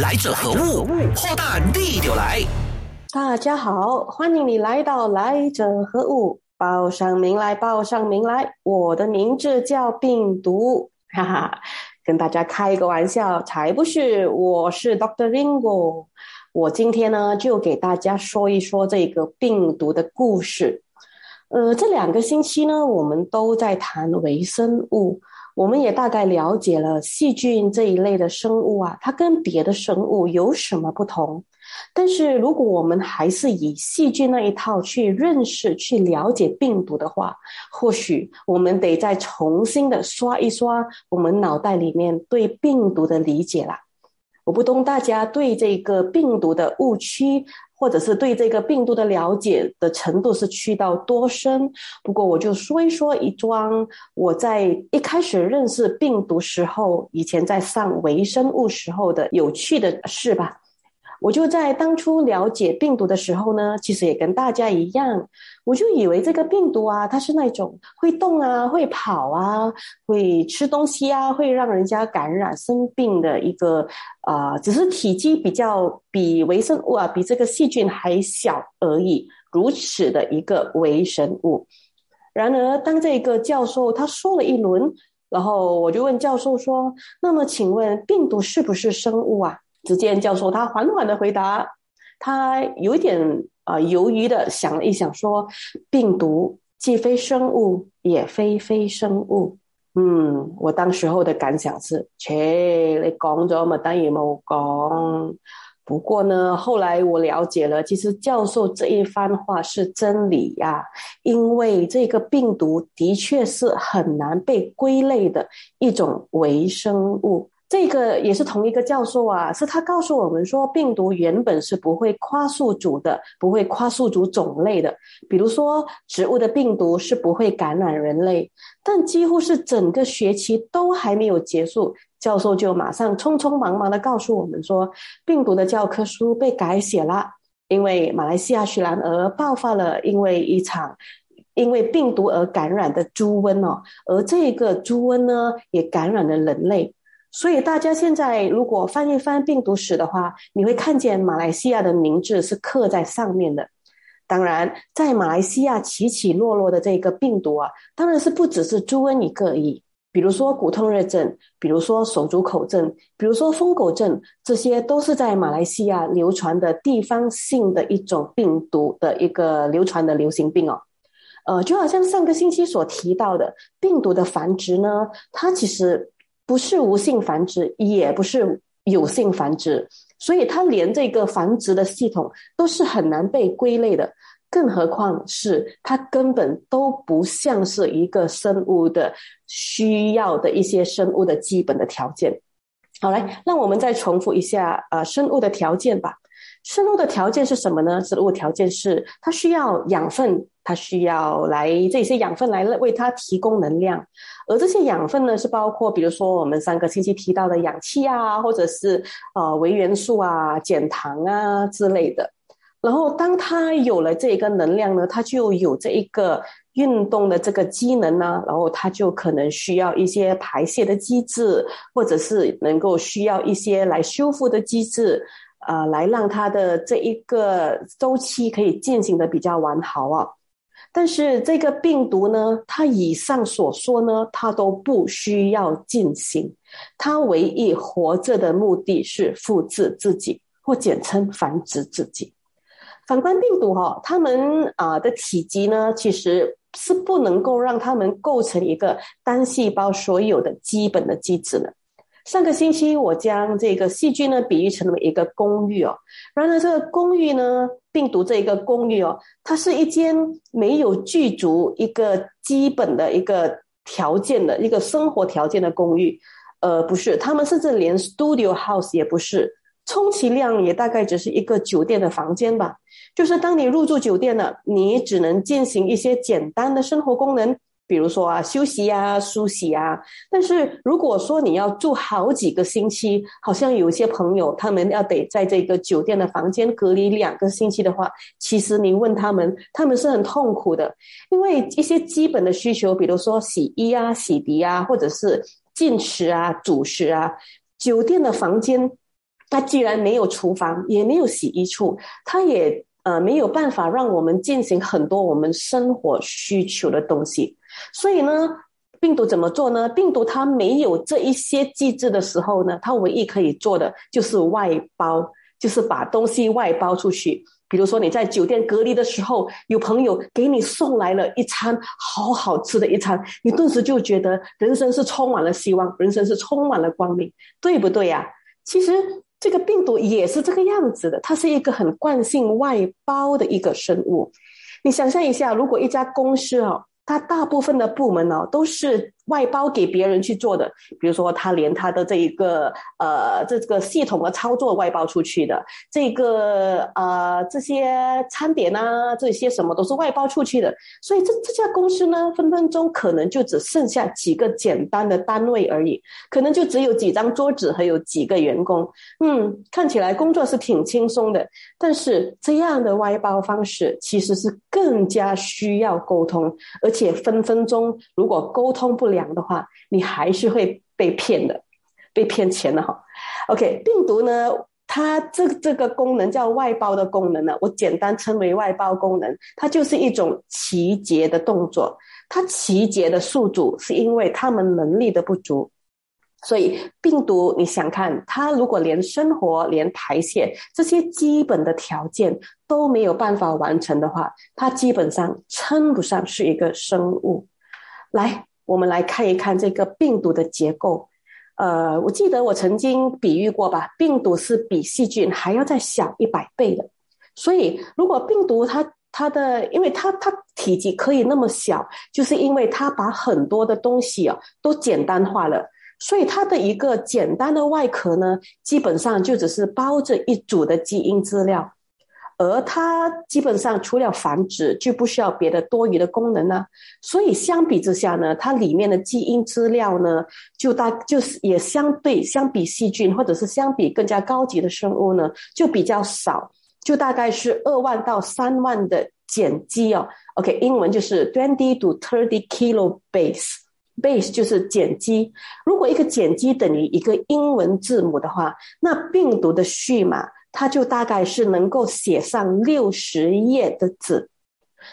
来者何物？破蛋地就来！大家好，欢迎你来到来者何物？报上名来，报上名来！我的名字叫病毒，哈哈，跟大家开个玩笑，才不是！我是 Doctor Ringo，我今天呢就给大家说一说这个病毒的故事。呃，这两个星期呢，我们都在谈微生物。我们也大概了解了细菌这一类的生物啊，它跟别的生物有什么不同？但是如果我们还是以细菌那一套去认识、去了解病毒的话，或许我们得再重新的刷一刷我们脑袋里面对病毒的理解啦。我不懂大家对这个病毒的误区。或者是对这个病毒的了解的程度是去到多深？不过我就说一说一桩我在一开始认识病毒时候，以前在上微生物时候的有趣的事吧。我就在当初了解病毒的时候呢，其实也跟大家一样，我就以为这个病毒啊，它是那种会动啊、会跑啊、会吃东西啊、会让人家感染生病的一个啊，只是体积比较比微生物啊，比这个细菌还小而已，如此的一个微生物。然而，当这个教授他说了一轮，然后我就问教授说：“那么，请问病毒是不是生物啊？”只见教授他缓缓的回答，他有一点啊犹豫的想了一想，说：“病毒既非生物，也非非生物。”嗯，我当时候的感想是：切，你讲咗嘛，等于冇讲。不过呢，后来我了解了，其实教授这一番话是真理呀，因为这个病毒的确是很难被归类的一种微生物。这个也是同一个教授啊，是他告诉我们说，病毒原本是不会跨宿主的，不会跨宿主种类的。比如说，植物的病毒是不会感染人类，但几乎是整个学期都还没有结束，教授就马上匆匆忙忙的告诉我们说，病毒的教科书被改写了，因为马来西亚雪兰莪爆发了因为一场因为病毒而感染的猪瘟哦，而这个猪瘟呢，也感染了人类。所以大家现在如果翻一翻病毒史的话，你会看见马来西亚的名字是刻在上面的。当然，在马来西亚起起落落的这个病毒啊，当然是不只是猪瘟一个而已。比如说骨痛热症，比如说手足口症，比如说疯狗症，这些都是在马来西亚流传的地方性的一种病毒的一个流传的流行病哦。呃，就好像上个星期所提到的病毒的繁殖呢，它其实。不是无性繁殖，也不是有性繁殖，所以它连这个繁殖的系统都是很难被归类的，更何况是它根本都不像是一个生物的需要的一些生物的基本的条件。好，来，让我们再重复一下呃生物的条件吧。生物的条件是什么呢？植物条件是它需要养分，它需要来这些养分来为它提供能量。而这些养分呢，是包括比如说我们上个星期提到的氧气啊，或者是呃微元素啊、减糖啊之类的。然后当它有了这一个能量呢，它就有这一个运动的这个机能呢，然后它就可能需要一些排泄的机制，或者是能够需要一些来修复的机制，呃，来让它的这一个周期可以进行的比较完好啊。但是这个病毒呢，它以上所说呢，它都不需要进行，它唯一活着的目的是复制自己，或简称繁殖自己。反观病毒哈，它们啊的体积呢，其实是不能够让它们构成一个单细胞所有的基本的机制的。上个星期我将这个细菌呢比喻成为一个公寓哦，然而这个公寓呢，病毒这一个公寓哦，它是一间没有具足一个基本的一个条件的一个生活条件的公寓，呃，不是，他们甚至连 studio house 也不是，充其量也大概只是一个酒店的房间吧，就是当你入住酒店了，你只能进行一些简单的生活功能。比如说啊，休息啊，梳洗啊。但是如果说你要住好几个星期，好像有些朋友他们要得在这个酒店的房间隔离两个星期的话，其实你问他们，他们是很痛苦的，因为一些基本的需求，比如说洗衣啊、洗涤啊，或者是进食啊、主食啊，酒店的房间它既然没有厨房，也没有洗衣处，它也呃没有办法让我们进行很多我们生活需求的东西。所以呢，病毒怎么做呢？病毒它没有这一些机制的时候呢，它唯一可以做的就是外包，就是把东西外包出去。比如说你在酒店隔离的时候，有朋友给你送来了一餐好好吃的一餐，你顿时就觉得人生是充满了希望，人生是充满了光明，对不对呀？其实这个病毒也是这个样子的，它是一个很惯性外包的一个生物。你想象一下，如果一家公司哦，它大部分的部门呢都是。外包给别人去做的，比如说他连他的这一个呃这个系统的操作外包出去的，这个呃这些餐点啊这些什么都是外包出去的，所以这这家公司呢分分钟可能就只剩下几个简单的单位而已，可能就只有几张桌子还有几个员工，嗯，看起来工作是挺轻松的，但是这样的外包方式其实是更加需要沟通，而且分分钟如果沟通不了。讲的话，你还是会被骗的，被骗钱的哈。OK，病毒呢，它这这个功能叫外包的功能呢，我简单称为外包功能，它就是一种集结的动作。它集结的宿主是因为他们能力的不足，所以病毒你想看，它如果连生活、连排泄这些基本的条件都没有办法完成的话，它基本上称不上是一个生物。来。我们来看一看这个病毒的结构。呃，我记得我曾经比喻过吧，病毒是比细菌还要再小一百倍的。所以，如果病毒它它的，因为它它体积可以那么小，就是因为它把很多的东西啊都简单化了。所以，它的一个简单的外壳呢，基本上就只是包着一组的基因资料。而它基本上除了繁殖，就不需要别的多余的功能呢。所以相比之下呢，它里面的基因资料呢，就大就是也相对相比细菌或者是相比更加高级的生物呢，就比较少，就大概是二万到三万的碱基哦。OK，英文就是 twenty to thirty kilo base，base 就是碱基。如果一个碱基等于一个英文字母的话，那病毒的序码。它就大概是能够写上六十页的纸，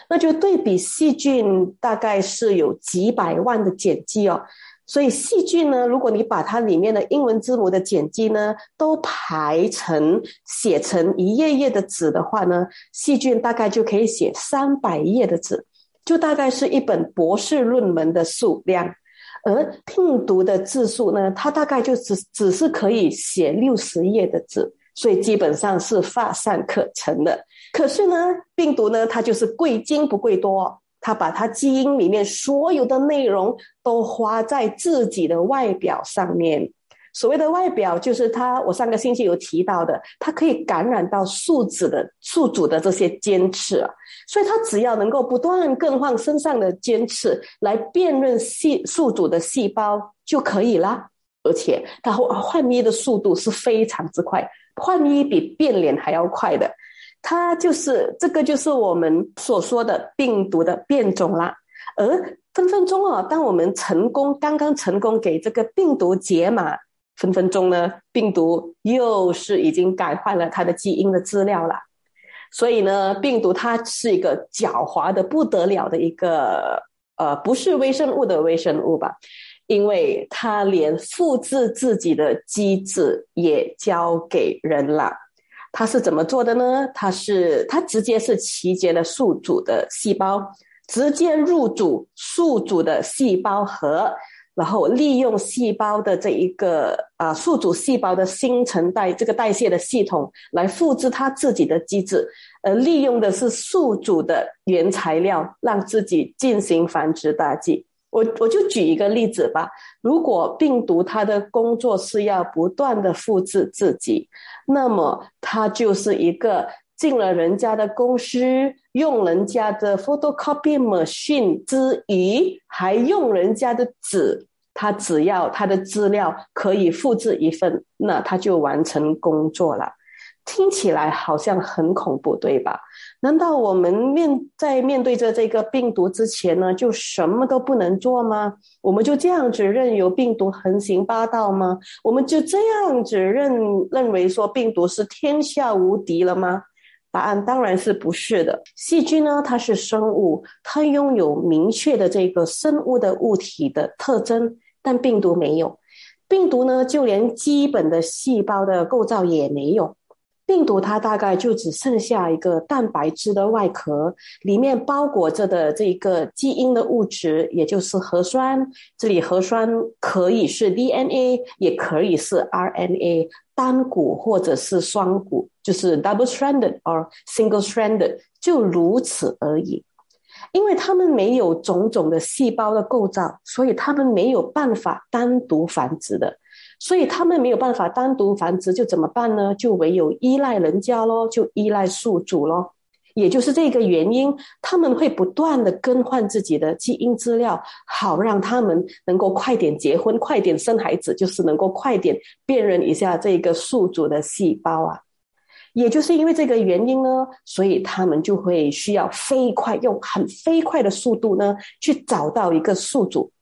那就对比细菌大概是有几百万的碱基哦。所以细菌呢，如果你把它里面的英文字母的碱基呢都排成写成一页页的纸的话呢，细菌大概就可以写三百页的纸，就大概是一本博士论文的数量。而病毒的字数呢，它大概就只只是可以写六十页的字。所以基本上是乏善可陈的。可是呢，病毒呢，它就是贵精不贵多，它把它基因里面所有的内容都花在自己的外表上面。所谓的外表，就是它，我上个星期有提到的，它可以感染到宿主的宿主的这些尖刺啊。所以它只要能够不断更换身上的尖刺来辨认细宿主的细胞就可以啦。而且它换衣的速度是非常之快。换衣比变脸还要快的，它就是这个，就是我们所说的病毒的变种啦。而分分钟啊，当我们成功刚刚成功给这个病毒解码，分分钟呢，病毒又是已经改换了它的基因的资料了。所以呢，病毒它是一个狡猾的不得了的一个呃，不是微生物的微生物吧。因为他连复制自己的机制也交给人了，他是怎么做的呢？他是他直接是集结了宿主的细胞，直接入主宿主的细胞核，然后利用细胞的这一个啊宿主细胞的新陈代这个代谢的系统来复制他自己的机制，呃，利用的是宿主的原材料，让自己进行繁殖大计。我我就举一个例子吧，如果病毒它的工作是要不断的复制自己，那么它就是一个进了人家的公司，用人家的 photocopy machine 之余，还用人家的纸，它只要它的资料可以复制一份，那它就完成工作了。听起来好像很恐怖，对吧？难道我们面在面对着这个病毒之前呢，就什么都不能做吗？我们就这样子任由病毒横行霸道吗？我们就这样子认认为说病毒是天下无敌了吗？答案当然是不是的。细菌呢，它是生物，它拥有明确的这个生物的物体的特征，但病毒没有。病毒呢，就连基本的细胞的构造也没有。病毒它大概就只剩下一个蛋白质的外壳，里面包裹着的这一个基因的物质，也就是核酸。这里核酸可以是 DNA，也可以是 RNA，单股或者是双股，就是 double-stranded or single-stranded，就如此而已。因为它们没有种种的细胞的构造，所以它们没有办法单独繁殖的。所以他们没有办法单独繁殖，就怎么办呢？就唯有依赖人家咯，就依赖宿主咯。也就是这个原因，他们会不断的更换自己的基因资料，好让他们能够快点结婚、快点生孩子，就是能够快点辨认一下这个宿主的细胞啊。也就是因为这个原因呢，所以他们就会需要飞快，用很飞快的速度呢，去找到一个宿主，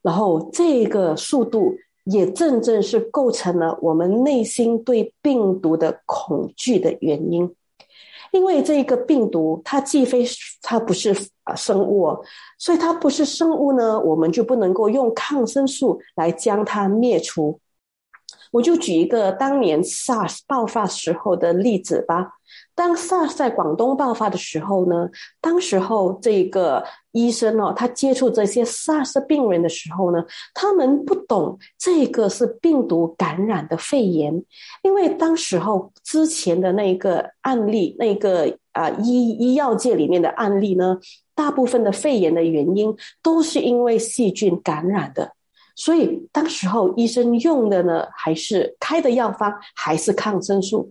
然后这个速度。也正正是构成了我们内心对病毒的恐惧的原因，因为这个病毒它既非它不是啊生物，哦所以它不是生物呢，我们就不能够用抗生素来将它灭除。我就举一个当年 SARS 爆发时候的例子吧。当 SARS 在广东爆发的时候呢，当时候这个医生哦，他接触这些 SARS 病人的时候呢，他们不懂这个是病毒感染的肺炎，因为当时候之前的那个案例，那个啊医医药界里面的案例呢，大部分的肺炎的原因都是因为细菌感染的。所以，当时候医生用的呢，还是开的药方，还是抗生素，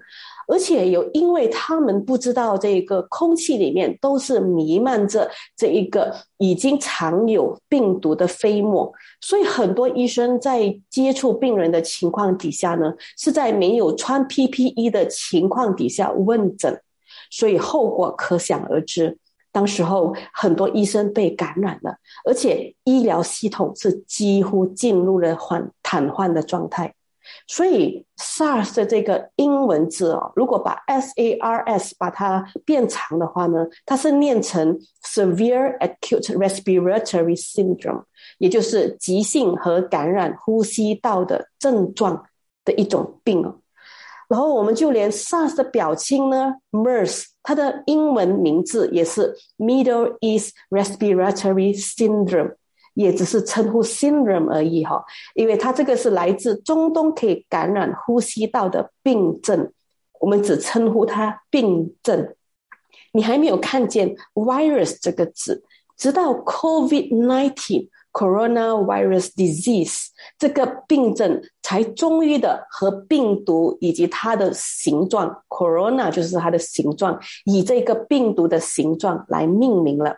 而且有，因为他们不知道这个空气里面都是弥漫着这一个已经藏有病毒的飞沫，所以很多医生在接触病人的情况底下呢，是在没有穿 PPE 的情况底下问诊，所以后果可想而知。当时候很多医生被感染了，而且医疗系统是几乎进入了缓瘫痪的状态。所以 SARS 的这个英文字哦，如果把 SARS 把它变长的话呢，它是念成 Severe Acute Respiratory Syndrome，也就是急性和感染呼吸道的症状的一种病哦。然后我们就连 SARS 的表亲呢，MERS，它的英文名字也是 Middle East Respiratory Syndrome，也只是称呼 syndrome 而已哈，因为它这个是来自中东可以感染呼吸道的病症，我们只称呼它病症。你还没有看见 virus 这个字，直到 COVID nineteen。Coronavirus disease 这个病症才终于的和病毒以及它的形状，Corona 就是它的形状，以这个病毒的形状来命名了。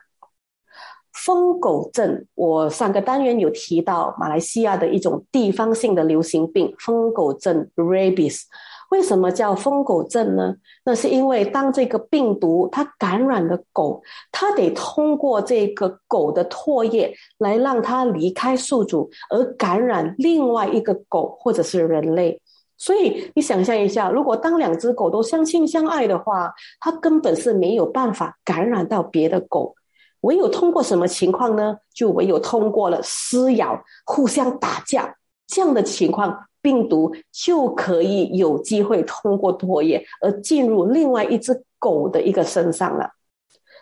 疯狗症，我上个单元有提到马来西亚的一种地方性的流行病——疯狗症 （Rabies）。为什么叫疯狗症呢？那是因为当这个病毒它感染了狗，它得通过这个狗的唾液来让它离开宿主，而感染另外一个狗或者是人类。所以你想象一下，如果当两只狗都相亲相爱的话，它根本是没有办法感染到别的狗，唯有通过什么情况呢？就唯有通过了撕咬、互相打架这样的情况。病毒就可以有机会通过唾液而进入另外一只狗的一个身上了，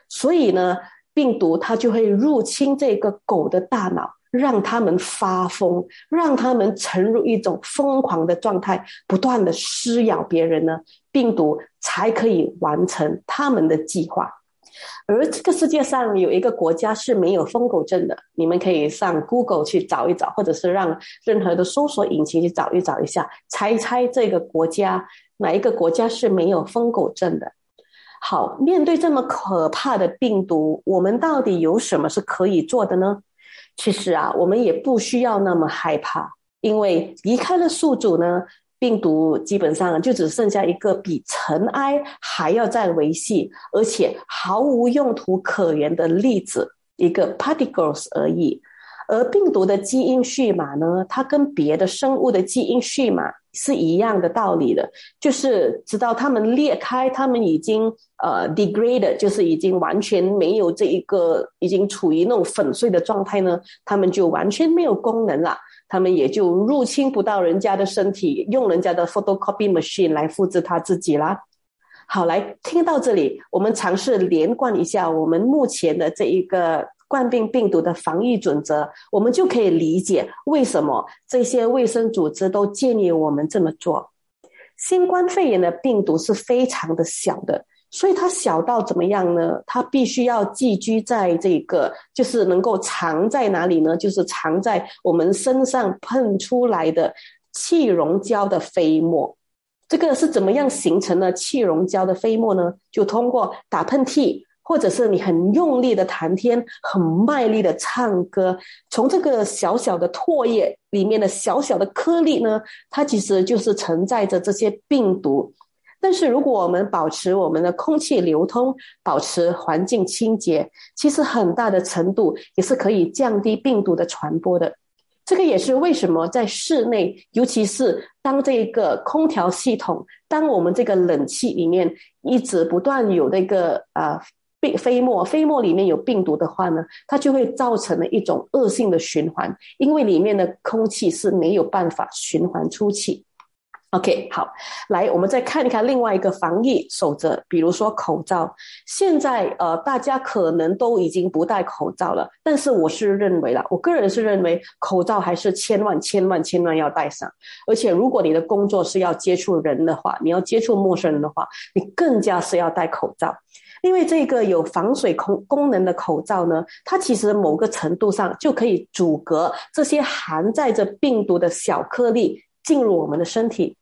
所以呢，病毒它就会入侵这个狗的大脑，让他们发疯，让他们沉入一种疯狂的状态，不断的撕咬别人呢，病毒才可以完成他们的计划。而这个世界上有一个国家是没有疯狗症的，你们可以上 Google 去找一找，或者是让任何的搜索引擎去找一找一下，猜一猜这个国家哪一个国家是没有疯狗症的。好，面对这么可怕的病毒，我们到底有什么是可以做的呢？其实啊，我们也不需要那么害怕，因为离开了宿主呢。病毒基本上就只剩下一个比尘埃还要再维系，而且毫无用途可言的粒子，一个 particles 而已。而病毒的基因序码呢，它跟别的生物的基因序码是一样的道理的，就是直到它们裂开，它们已经呃 degraded，就是已经完全没有这一个，已经处于那种粉碎的状态呢，它们就完全没有功能了，他们也就入侵不到人家的身体，用人家的 photocopy machine 来复制他自己啦。好，来听到这里，我们尝试连贯一下我们目前的这一个。冠病病毒的防疫准则，我们就可以理解为什么这些卫生组织都建议我们这么做。新冠肺炎的病毒是非常的小的，所以它小到怎么样呢？它必须要寄居在这个，就是能够藏在哪里呢？就是藏在我们身上喷出来的气溶胶的飞沫。这个是怎么样形成的气溶胶的飞沫呢？就通过打喷嚏。或者是你很用力的谈天，很卖力的唱歌，从这个小小的唾液里面的小小的颗粒呢，它其实就是承载着这些病毒。但是如果我们保持我们的空气流通，保持环境清洁，其实很大的程度也是可以降低病毒的传播的。这个也是为什么在室内，尤其是当这个空调系统，当我们这个冷气里面一直不断有那个啊。病飞沫，飞沫里面有病毒的话呢，它就会造成了一种恶性的循环，因为里面的空气是没有办法循环出去。OK，好，来，我们再看一看另外一个防疫守则，比如说口罩。现在呃，大家可能都已经不戴口罩了，但是我是认为了，我个人是认为口罩还是千万千万千万要戴上。而且，如果你的工作是要接触人的话，你要接触陌生人的话，你更加是要戴口罩。因为这个有防水空功能的口罩呢，它其实某个程度上就可以阻隔这些含载着病毒的小颗粒进入我们的身体。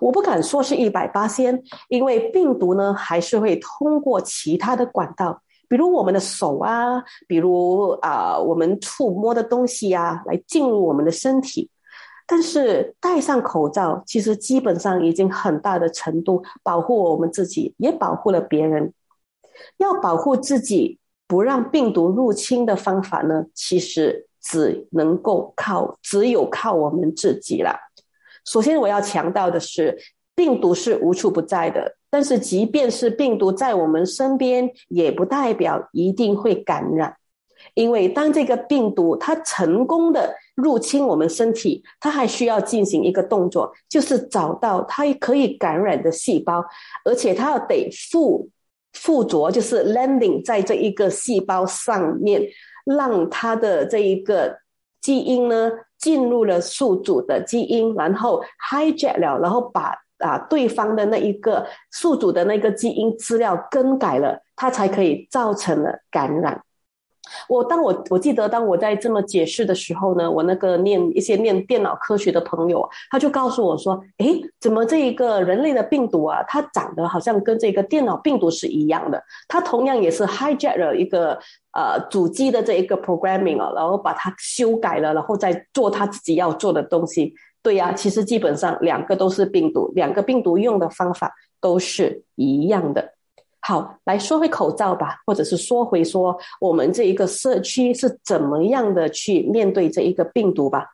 我不敢说是一百八仙，因为病毒呢还是会通过其他的管道，比如我们的手啊，比如啊我们触摸的东西啊，来进入我们的身体。但是戴上口罩，其实基本上已经很大的程度保护我们自己，也保护了别人。要保护自己不让病毒入侵的方法呢，其实只能够靠只有靠我们自己了。首先，我要强调的是，病毒是无处不在的，但是即便是病毒在我们身边，也不代表一定会感染。因为当这个病毒它成功的入侵我们身体，它还需要进行一个动作，就是找到它可以感染的细胞，而且它要得附。附着就是 landing 在这一个细胞上面，让它的这一个基因呢进入了宿主的基因，然后 hijack 了，然后把啊对方的那一个宿主的那个基因资料更改了，它才可以造成了感染。我当我我记得当我在这么解释的时候呢，我那个念一些念电脑科学的朋友，他就告诉我说：“诶，怎么这一个人类的病毒啊，它长得好像跟这个电脑病毒是一样的？它同样也是 hijack 了一个呃主机的这一个 programming 啊，然后把它修改了，然后再做他自己要做的东西。对呀，其实基本上两个都是病毒，两个病毒用的方法都是一样的。”好，来说回口罩吧，或者是说回说我们这一个社区是怎么样的去面对这一个病毒吧。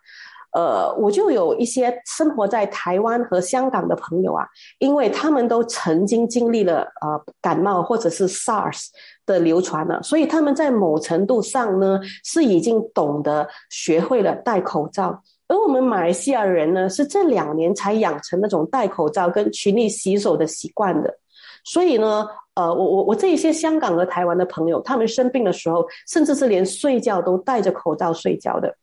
呃，我就有一些生活在台湾和香港的朋友啊，因为他们都曾经经历了呃感冒或者是 SARS 的流传了，所以他们在某程度上呢是已经懂得学会了戴口罩。而我们马来西亚人呢，是这两年才养成那种戴口罩跟群力洗手的习惯的，所以呢。呃，我我我这一些香港和台湾的朋友，他们生病的时候，甚至是连睡觉都戴着口罩睡觉的。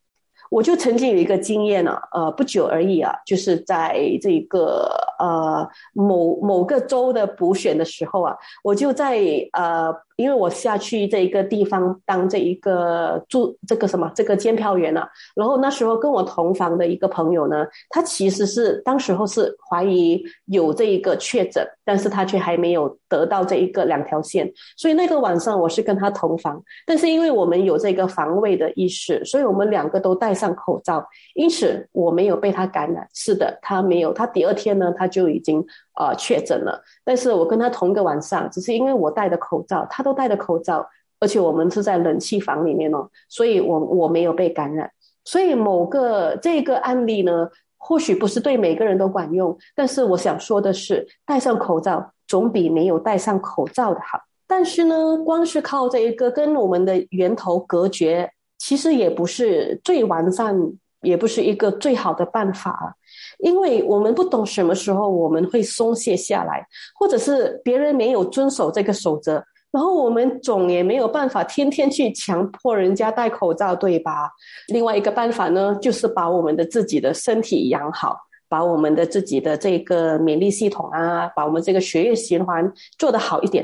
我就曾经有一个经验呢，呃，不久而已啊，就是在这个呃某某个州的补选的时候啊，我就在呃因为我下去这一个地方当这一个住这个什么这个监票员了，然后那时候跟我同房的一个朋友呢，他其实是当时候是怀疑有这一个确诊，但是他却还没有得到这一个两条线，所以那个晚上我是跟他同房，但是因为我们有这个防卫的意识，所以我们两个都戴上口罩，因此我没有被他感染。是的，他没有，他第二天呢他就已经呃确诊了，但是我跟他同一个晚上，只是因为我戴的口罩，他都。戴的口罩，而且我们是在冷气房里面哦，所以我我没有被感染。所以某个这个案例呢，或许不是对每个人都管用，但是我想说的是，戴上口罩总比没有戴上口罩的好。但是呢，光是靠这一个跟我们的源头隔绝，其实也不是最完善，也不是一个最好的办法，因为我们不懂什么时候我们会松懈下来，或者是别人没有遵守这个守则。然后我们总也没有办法天天去强迫人家戴口罩，对吧？另外一个办法呢，就是把我们的自己的身体养好，把我们的自己的这个免疫系统啊，把我们这个血液循环做得好一点。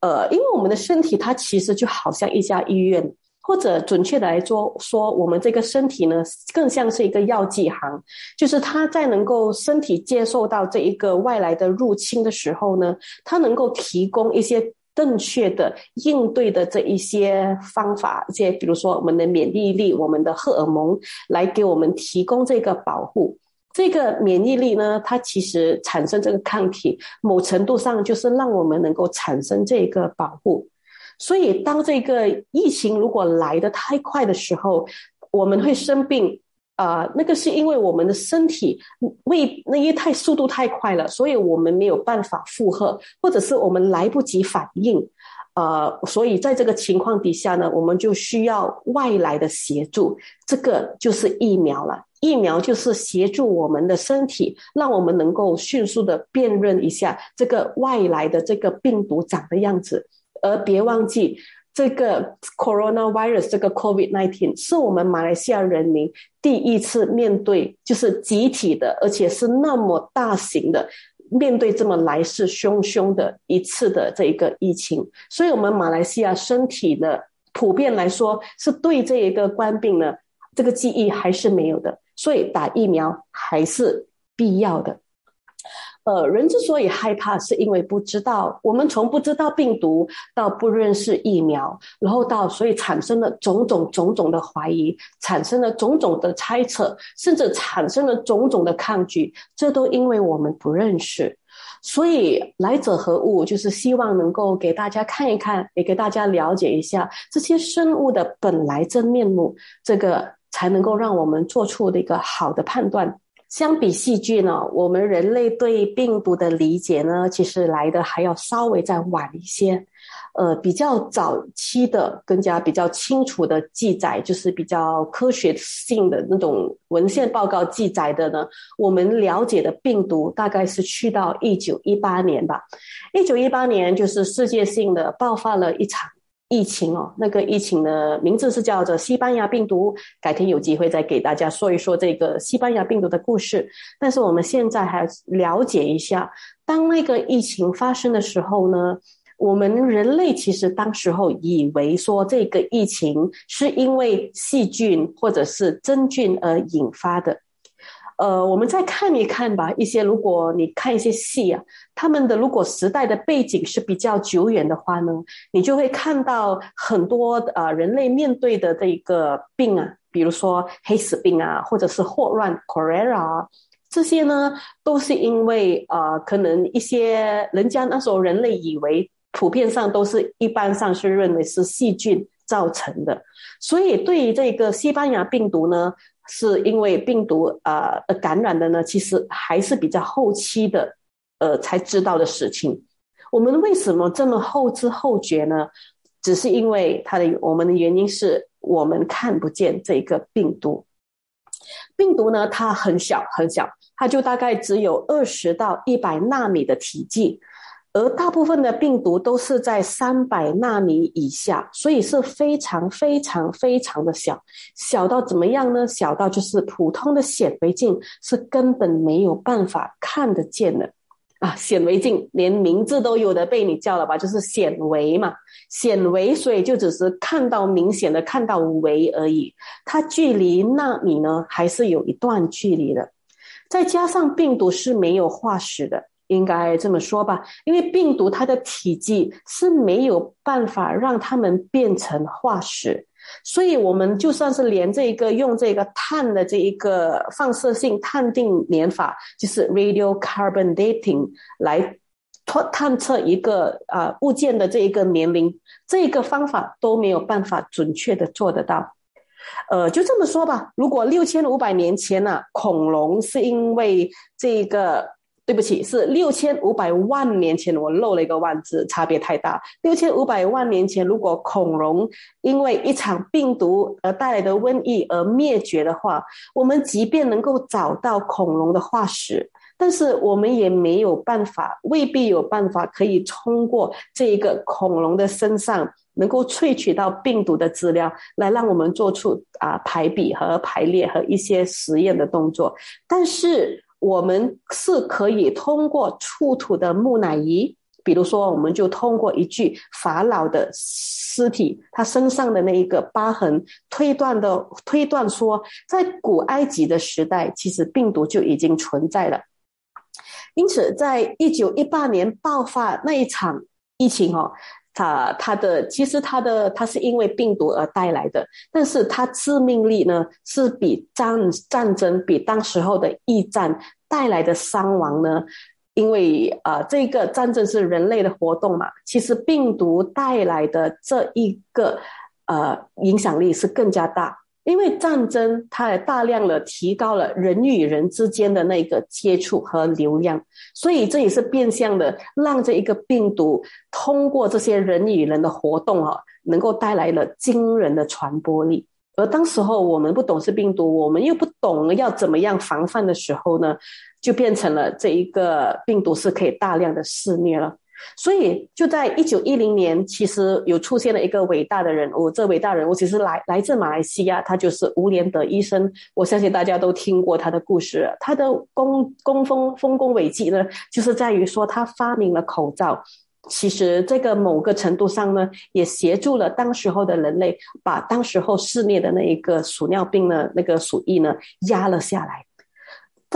呃，因为我们的身体它其实就好像一家医院，或者准确的来说，说我们这个身体呢，更像是一个药剂行，就是它在能够身体接受到这一个外来的入侵的时候呢，它能够提供一些。正确的应对的这一些方法，一些比如说我们的免疫力、我们的荷尔蒙，来给我们提供这个保护。这个免疫力呢，它其实产生这个抗体，某程度上就是让我们能够产生这个保护。所以，当这个疫情如果来得太快的时候，我们会生病。啊，那个是因为我们的身体为那因为太速度太快了，所以我们没有办法负荷，或者是我们来不及反应，呃，所以在这个情况底下呢，我们就需要外来的协助，这个就是疫苗了。疫苗就是协助我们的身体，让我们能够迅速的辨认一下这个外来的这个病毒长的样子，而别忘记。这个 coronavirus 这个 COVID nineteen 是我们马来西亚人民第一次面对，就是集体的，而且是那么大型的，面对这么来势汹汹的一次的这一个疫情，所以我们马来西亚身体的普遍来说，是对这一个冠病呢，这个记忆还是没有的，所以打疫苗还是必要的。呃，人之所以害怕，是因为不知道。我们从不知道病毒到不认识疫苗，然后到所以产生了种种种种的怀疑，产生了种种的猜测，甚至产生了种种的抗拒。这都因为我们不认识。所以来者何物，就是希望能够给大家看一看，也给大家了解一下这些生物的本来真面目，这个才能够让我们做出的一个好的判断。相比细菌呢，我们人类对病毒的理解呢，其实来的还要稍微再晚一些。呃，比较早期的、更加比较清楚的记载，就是比较科学性的那种文献报告记载的呢，我们了解的病毒大概是去到一九一八年吧。一九一八年就是世界性的爆发了一场。疫情哦，那个疫情的名字是叫做西班牙病毒。改天有机会再给大家说一说这个西班牙病毒的故事。但是我们现在还了解一下，当那个疫情发生的时候呢，我们人类其实当时候以为说这个疫情是因为细菌或者是真菌而引发的。呃，我们再看一看吧。一些如果你看一些戏啊，他们的如果时代的背景是比较久远的话呢，你就会看到很多呃人类面对的这个病啊，比如说黑死病啊，或者是霍乱 （cholera） 这些呢，都是因为呃可能一些人家那时候人类以为普遍上都是一般上是认为是细菌造成的，所以对于这个西班牙病毒呢。是因为病毒呃感染的呢，其实还是比较后期的，呃才知道的事情。我们为什么这么后知后觉呢？只是因为它的我们的原因是我们看不见这个病毒。病毒呢，它很小很小，它就大概只有二十到一百纳米的体积。而大部分的病毒都是在三百纳米以下，所以是非常非常非常的小，小到怎么样呢？小到就是普通的显微镜是根本没有办法看得见的。啊，显微镜连名字都有的被你叫了吧？就是显微嘛，显微，所以就只是看到明显的看到微而已，它距离纳米呢还是有一段距离的。再加上病毒是没有化石的，应该这么说吧？因为病毒它的体积是没有办法让它们变成化石。所以，我们就算是连这一个用这个碳的这一个放射性碳定年法，就是 radiocarbon dating 来探探测一个啊物件的这一个年龄，这个方法都没有办法准确的做得到。呃，就这么说吧，如果六千五百年前呢，恐龙是因为这个。对不起，是六千五百万年前，我漏了一个万字，差别太大。六千五百万年前，如果恐龙因为一场病毒而带来的瘟疫而灭绝的话，我们即便能够找到恐龙的化石，但是我们也没有办法，未必有办法可以通过这一个恐龙的身上能够萃取到病毒的资料，来让我们做出啊排比和排列和一些实验的动作，但是。我们是可以通过出土的木乃伊，比如说，我们就通过一具法老的尸体，他身上的那一个疤痕，推断的推断说，在古埃及的时代，其实病毒就已经存在了。因此，在一九一八年爆发那一场疫情哦。它它的其实它的它是因为病毒而带来的，但是它致命力呢是比战战争比当时候的疫战带来的伤亡呢，因为呃这个战争是人类的活动嘛，其实病毒带来的这一个呃影响力是更加大。因为战争，它也大量的提高了人与人之间的那个接触和流量，所以这也是变相的让这一个病毒通过这些人与人的活动啊，能够带来了惊人的传播力。而当时候我们不懂是病毒，我们又不懂要怎么样防范的时候呢，就变成了这一个病毒是可以大量的肆虐了。所以就在一九一零年，其实有出现了一个伟大的人物。这伟大人物其实来来自马来西亚，他就是吴连德医生。我相信大家都听过他的故事。他的功功丰丰功伟绩呢，就是在于说他发明了口罩。其实这个某个程度上呢，也协助了当时候的人类，把当时候肆虐的那一个鼠尿病呢，那个鼠疫呢压了下来。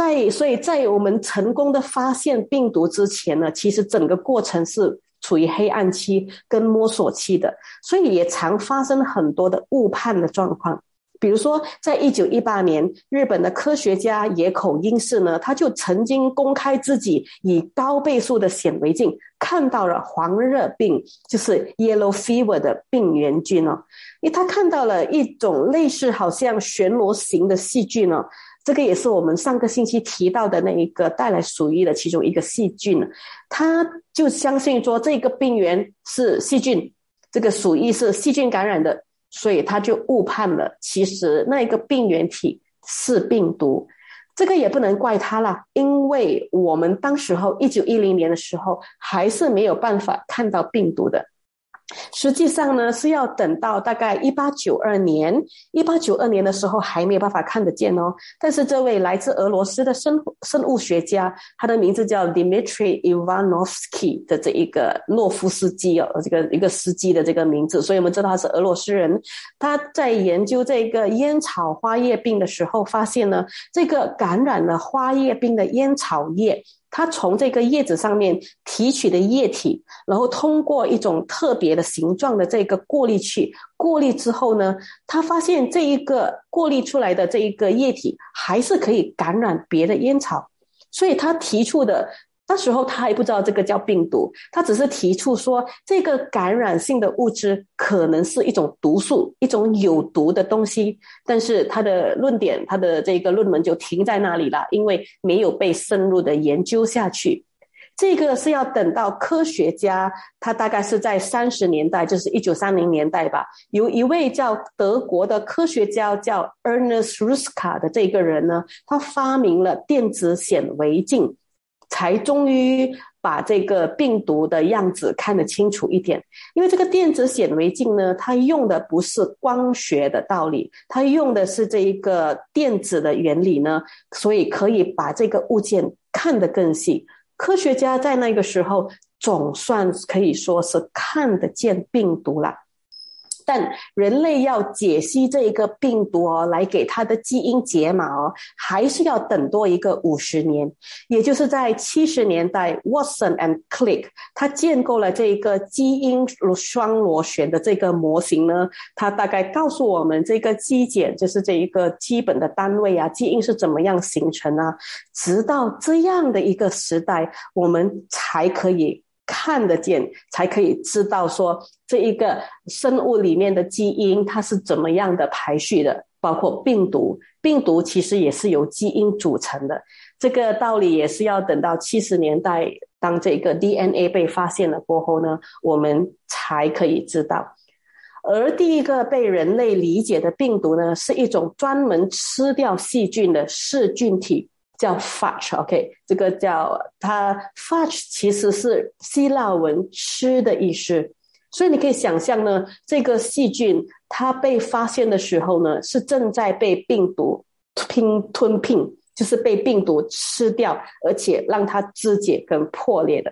在所以在我们成功的发现病毒之前呢，其实整个过程是处于黑暗期跟摸索期的，所以也常发生很多的误判的状况。比如说，在一九一八年，日本的科学家野口英世呢，他就曾经公开自己以高倍数的显微镜看到了黄热病，就是 yellow fever 的病原菌哦，因为他看到了一种类似好像旋螺形的细菌哦。这个也是我们上个星期提到的那一个带来鼠疫的其中一个细菌，他就相信说这个病原是细菌，这个鼠疫是细菌感染的，所以他就误判了。其实那一个病原体是病毒，这个也不能怪他了，因为我们当时候一九一零年的时候还是没有办法看到病毒的。实际上呢，是要等到大概一八九二年，一八九二年的时候还没有办法看得见哦。但是这位来自俄罗斯的生生物学家，他的名字叫 Dmitry Ivanovsky 的这一个诺夫斯基哦，这个一个司机的这个名字，所以我们知道他是俄罗斯人。他在研究这个烟草花叶病的时候，发现呢，这个感染了花叶病的烟草叶。他从这个叶子上面提取的液体，然后通过一种特别的形状的这个过滤器过滤之后呢，他发现这一个过滤出来的这一个液体还是可以感染别的烟草，所以他提出的。那时候他还不知道这个叫病毒，他只是提出说这个感染性的物质可能是一种毒素，一种有毒的东西。但是他的论点，他的这个论文就停在那里了，因为没有被深入的研究下去。这个是要等到科学家，他大概是在三十年代，就是一九三零年代吧，有一位叫德国的科学家叫 Ernest Ruska 的这个人呢，他发明了电子显微镜。才终于把这个病毒的样子看得清楚一点，因为这个电子显微镜呢，它用的不是光学的道理，它用的是这一个电子的原理呢，所以可以把这个物件看得更细。科学家在那个时候总算可以说是看得见病毒了。但人类要解析这一个病毒哦，来给它的基因解码哦，还是要等多一个五十年。也就是在七十年代，Watson and Click，他建构了这一个基因双螺旋的这个模型呢，他大概告诉我们这个基检就是这一个基本的单位啊，基因是怎么样形成啊？直到这样的一个时代，我们才可以。看得见才可以知道说这一个生物里面的基因它是怎么样的排序的，包括病毒，病毒其实也是由基因组成的。这个道理也是要等到七十年代，当这个 DNA 被发现了过后呢，我们才可以知道。而第一个被人类理解的病毒呢，是一种专门吃掉细菌的噬菌体。叫 fudge，OK，这个叫它 fudge，其实是希腊文“吃”的意思，所以你可以想象呢，这个细菌它被发现的时候呢，是正在被病毒吞吞并，就是被病毒吃掉，而且让它肢解跟破裂的。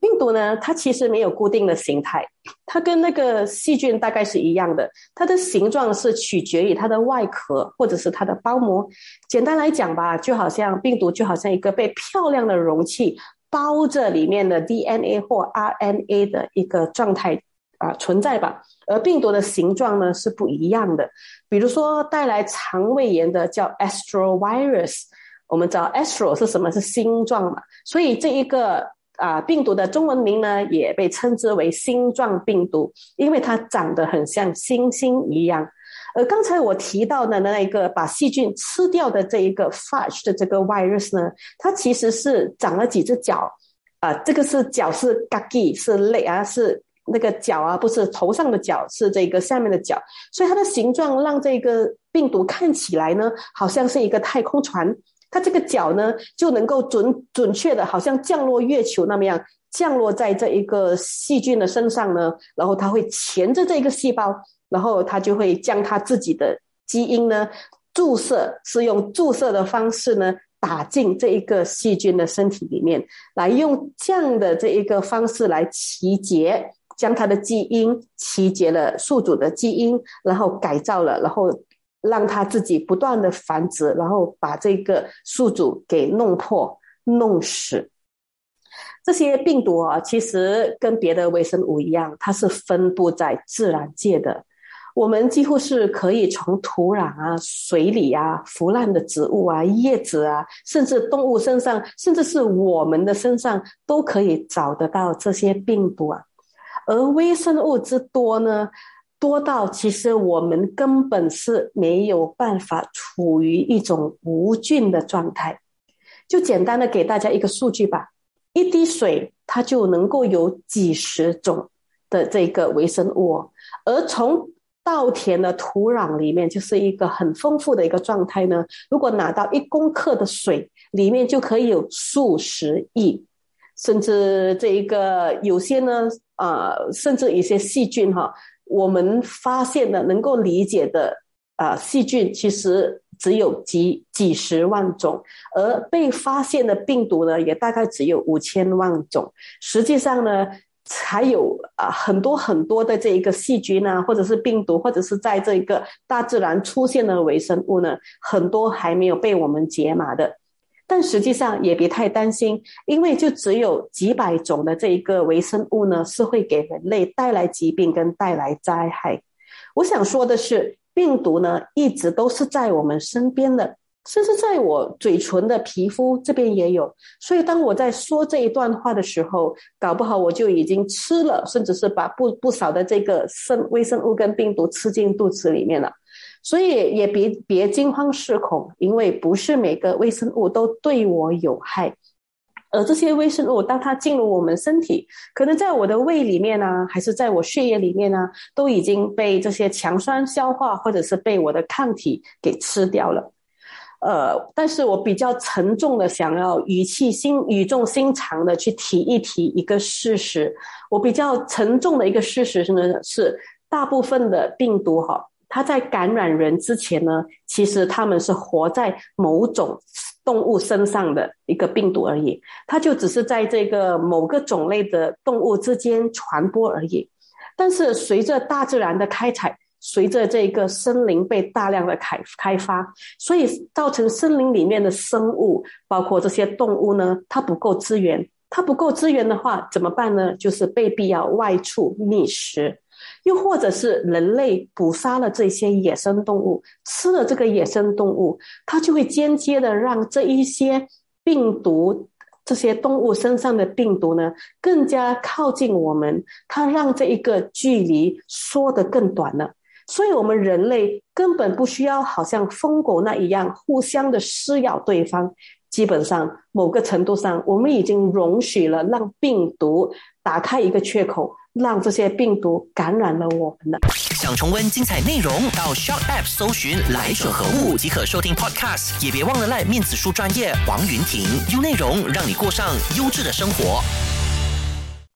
病毒呢，它其实没有固定的形态，它跟那个细菌大概是一样的。它的形状是取决于它的外壳或者是它的包膜。简单来讲吧，就好像病毒就好像一个被漂亮的容器包着里面的 DNA 或 RNA 的一个状态啊存在吧。而病毒的形状呢是不一样的。比如说带来肠胃炎的叫 Astrovirus，我们知道 Astro 是什么？是星状嘛。所以这一个。啊，病毒的中文名呢，也被称之为星状病毒，因为它长得很像星星一样。而刚才我提到的那一个把细菌吃掉的这一个 fudge 的这个 virus 呢，它其实是长了几只脚啊，这个是脚是 gaggy 是类啊，是那个脚啊，不是头上的脚，是这个下面的脚，所以它的形状让这个病毒看起来呢，好像是一个太空船。它这个脚呢，就能够准准确的，好像降落月球那么样，降落在这一个细菌的身上呢，然后它会钳着这一个细胞，然后它就会将它自己的基因呢注射，是用注射的方式呢打进这一个细菌的身体里面，来用这样的这一个方式来集结，将它的基因集结了宿主的基因，然后改造了，然后。让它自己不断的繁殖，然后把这个宿主给弄破、弄死。这些病毒啊，其实跟别的微生物一样，它是分布在自然界的。我们几乎是可以从土壤啊、水里啊、腐烂的植物啊、叶子啊，甚至动物身上，甚至是我们的身上，都可以找得到这些病毒啊。而微生物之多呢？多到其实我们根本是没有办法处于一种无菌的状态。就简单的给大家一个数据吧，一滴水它就能够有几十种的这个微生物，而从稻田的土壤里面就是一个很丰富的一个状态呢。如果拿到一公克的水，里面就可以有数十亿，甚至这一个有些呢，呃，甚至一些细菌哈。我们发现的能够理解的啊细菌，其实只有几几十万种，而被发现的病毒呢，也大概只有五千万种。实际上呢，还有啊很多很多的这一个细菌啊，或者是病毒，或者是在这个大自然出现的微生物呢，很多还没有被我们解码的。但实际上也别太担心，因为就只有几百种的这一个微生物呢，是会给人类带来疾病跟带来灾害。我想说的是，病毒呢一直都是在我们身边的，甚至在我嘴唇的皮肤这边也有。所以当我在说这一段话的时候，搞不好我就已经吃了，甚至是把不不少的这个生微生物跟病毒吃进肚子里面了。所以也别别惊慌失恐，因为不是每个微生物都对我有害，而这些微生物当它进入我们身体，可能在我的胃里面呢，还是在我血液里面呢，都已经被这些强酸消化，或者是被我的抗体给吃掉了。呃，但是我比较沉重的想要语气心语重心长的去提一提一个事实，我比较沉重的一个事实是呢，是大部分的病毒哈。它在感染人之前呢，其实他们是活在某种动物身上的一个病毒而已，它就只是在这个某个种类的动物之间传播而已。但是随着大自然的开采，随着这个森林被大量的开开发，所以造成森林里面的生物，包括这些动物呢，它不够资源。它不够资源的话，怎么办呢？就是被必要外出觅食。又或者是人类捕杀了这些野生动物，吃了这个野生动物，它就会间接的让这一些病毒，这些动物身上的病毒呢，更加靠近我们，它让这一个距离缩得更短了。所以，我们人类根本不需要好像疯狗那一样互相的撕咬对方。基本上，某个程度上，我们已经容许了让病毒打开一个缺口。让这些病毒感染了我们了。想重温精彩内容，到 Shop App 搜寻“来者何物”即可收听 Podcast。也别忘了赖面子书专业王云婷，用内容让你过上优质的生活。